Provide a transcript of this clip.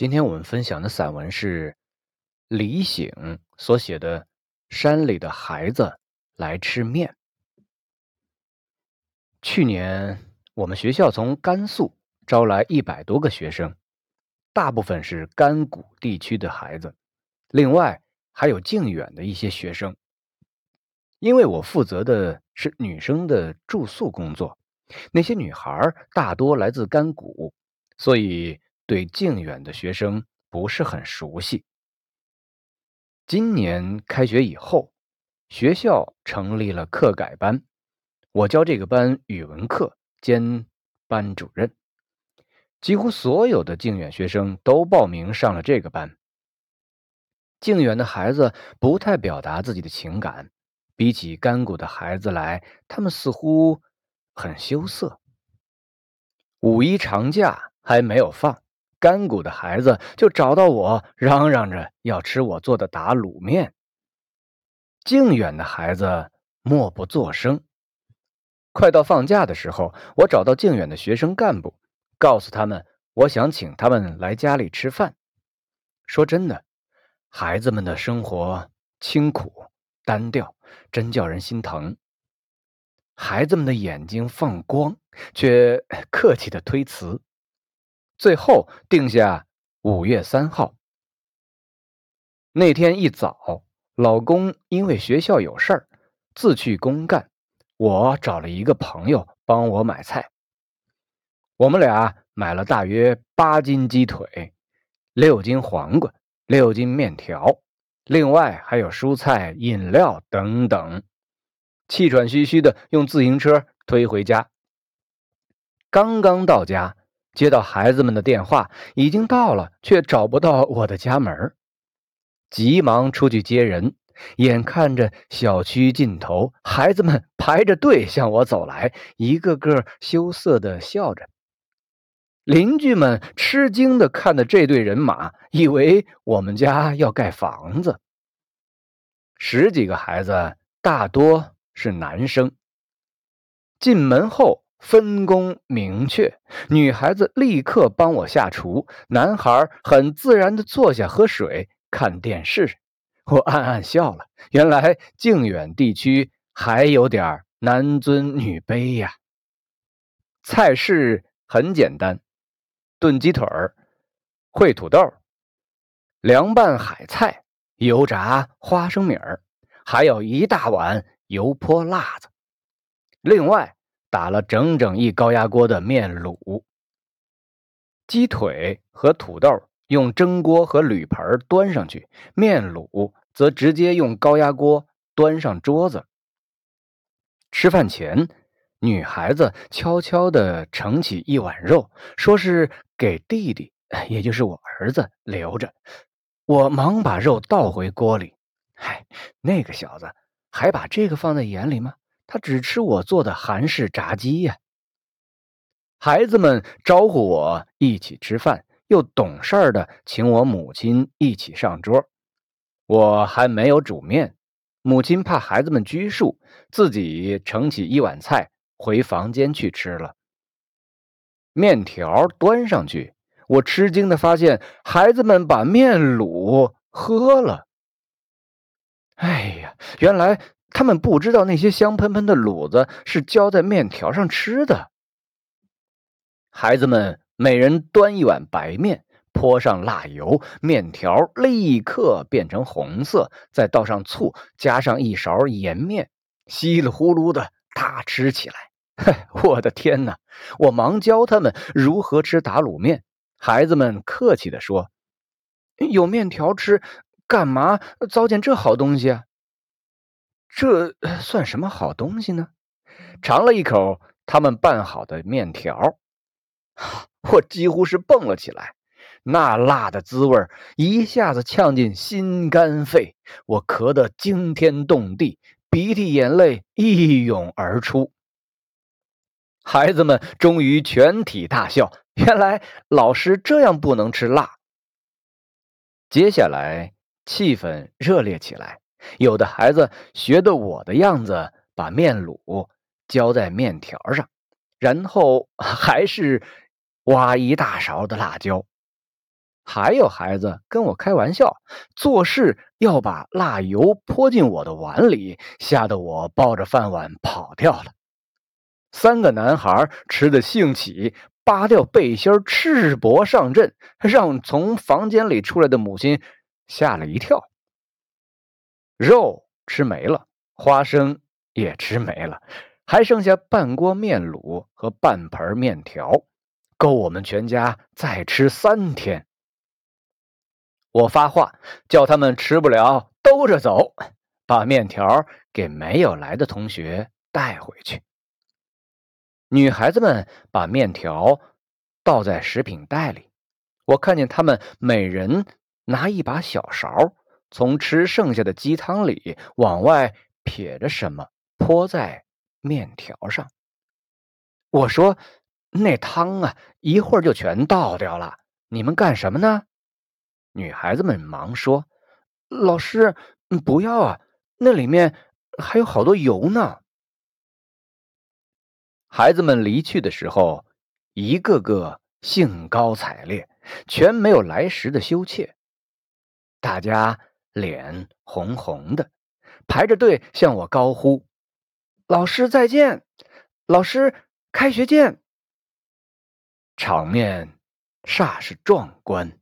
今天我们分享的散文是李醒所写的《山里的孩子来吃面》。去年我们学校从甘肃招来一百多个学生，大部分是甘谷地区的孩子，另外还有靖远的一些学生。因为我负责的是女生的住宿工作，那些女孩大多来自甘谷，所以。对靖远的学生不是很熟悉。今年开学以后，学校成立了课改班，我教这个班语文课，兼班主任。几乎所有的靖远学生都报名上了这个班。靖远的孩子不太表达自己的情感，比起甘谷的孩子来，他们似乎很羞涩。五一长假还没有放。甘谷的孩子就找到我，嚷嚷着要吃我做的打卤面。靖远的孩子默不作声。快到放假的时候，我找到靖远的学生干部，告诉他们我想请他们来家里吃饭。说真的，孩子们的生活清苦单调，真叫人心疼。孩子们的眼睛放光，却 客气的推辞。最后定下五月三号那天一早，老公因为学校有事儿，自去公干。我找了一个朋友帮我买菜。我们俩买了大约八斤鸡腿，六斤黄瓜，六斤面条，另外还有蔬菜、饮料等等。气喘吁吁的用自行车推回家。刚刚到家。接到孩子们的电话，已经到了，却找不到我的家门急忙出去接人。眼看着小区尽头，孩子们排着队向我走来，一个个羞涩的笑着。邻居们吃惊的看着这队人马，以为我们家要盖房子。十几个孩子，大多是男生。进门后。分工明确，女孩子立刻帮我下厨，男孩很自然的坐下喝水、看电视。我暗暗笑了，原来靖远地区还有点男尊女卑呀。菜式很简单：炖鸡腿儿、烩土豆、凉拌海菜、油炸花生米儿，还有一大碗油泼辣子。另外。打了整整一高压锅的面卤，鸡腿和土豆用蒸锅和铝盆端上去，面卤则直接用高压锅端上桌子。吃饭前，女孩子悄悄地盛起一碗肉，说是给弟弟，也就是我儿子留着。我忙把肉倒回锅里。嗨，那个小子还把这个放在眼里吗？他只吃我做的韩式炸鸡呀。孩子们招呼我一起吃饭，又懂事儿的请我母亲一起上桌。我还没有煮面，母亲怕孩子们拘束，自己盛起一碗菜回房间去吃了。面条端上去，我吃惊的发现孩子们把面卤喝了。哎呀，原来。他们不知道那些香喷喷的卤子是浇在面条上吃的。孩子们每人端一碗白面，泼上辣油，面条立刻变成红色，再倒上醋，加上一勺盐面，稀里呼噜的大吃起来。嘿，我的天哪！我忙教他们如何吃打卤面。孩子们客气地说：“有面条吃，干嘛糟践这好东西啊？”这算什么好东西呢？尝了一口他们拌好的面条，我几乎是蹦了起来。那辣的滋味一下子呛进心肝肺，我咳得惊天动地，鼻涕眼泪一涌而出。孩子们终于全体大笑，原来老师这样不能吃辣。接下来气氛热烈起来。有的孩子学的我的样子，把面卤浇在面条上，然后 还是挖一大勺的辣椒。还有孩子跟我开玩笑，做事要把辣油泼进我的碗里，吓得我抱着饭碗跑掉了。三个男孩吃的兴起，扒掉背心，赤膊上阵，让从房间里出来的母亲吓了一跳。肉吃没了，花生也吃没了，还剩下半锅面卤和半盆面条，够我们全家再吃三天。我发话，叫他们吃不了兜着走，把面条给没有来的同学带回去。女孩子们把面条倒在食品袋里，我看见他们每人拿一把小勺，从吃剩下的鸡汤里往外撇着什么，泼在面条上。我说：“那汤啊，一会儿就全倒掉了，你们干什么呢？”女孩子们忙说：“老师，不要啊，那里面还有好多油呢。”孩子们离去的时候，一个个兴高采烈，全没有来时的羞怯。大家脸红红的，排着队向我高呼：“老师再见，老师开学见！”场面煞是壮观。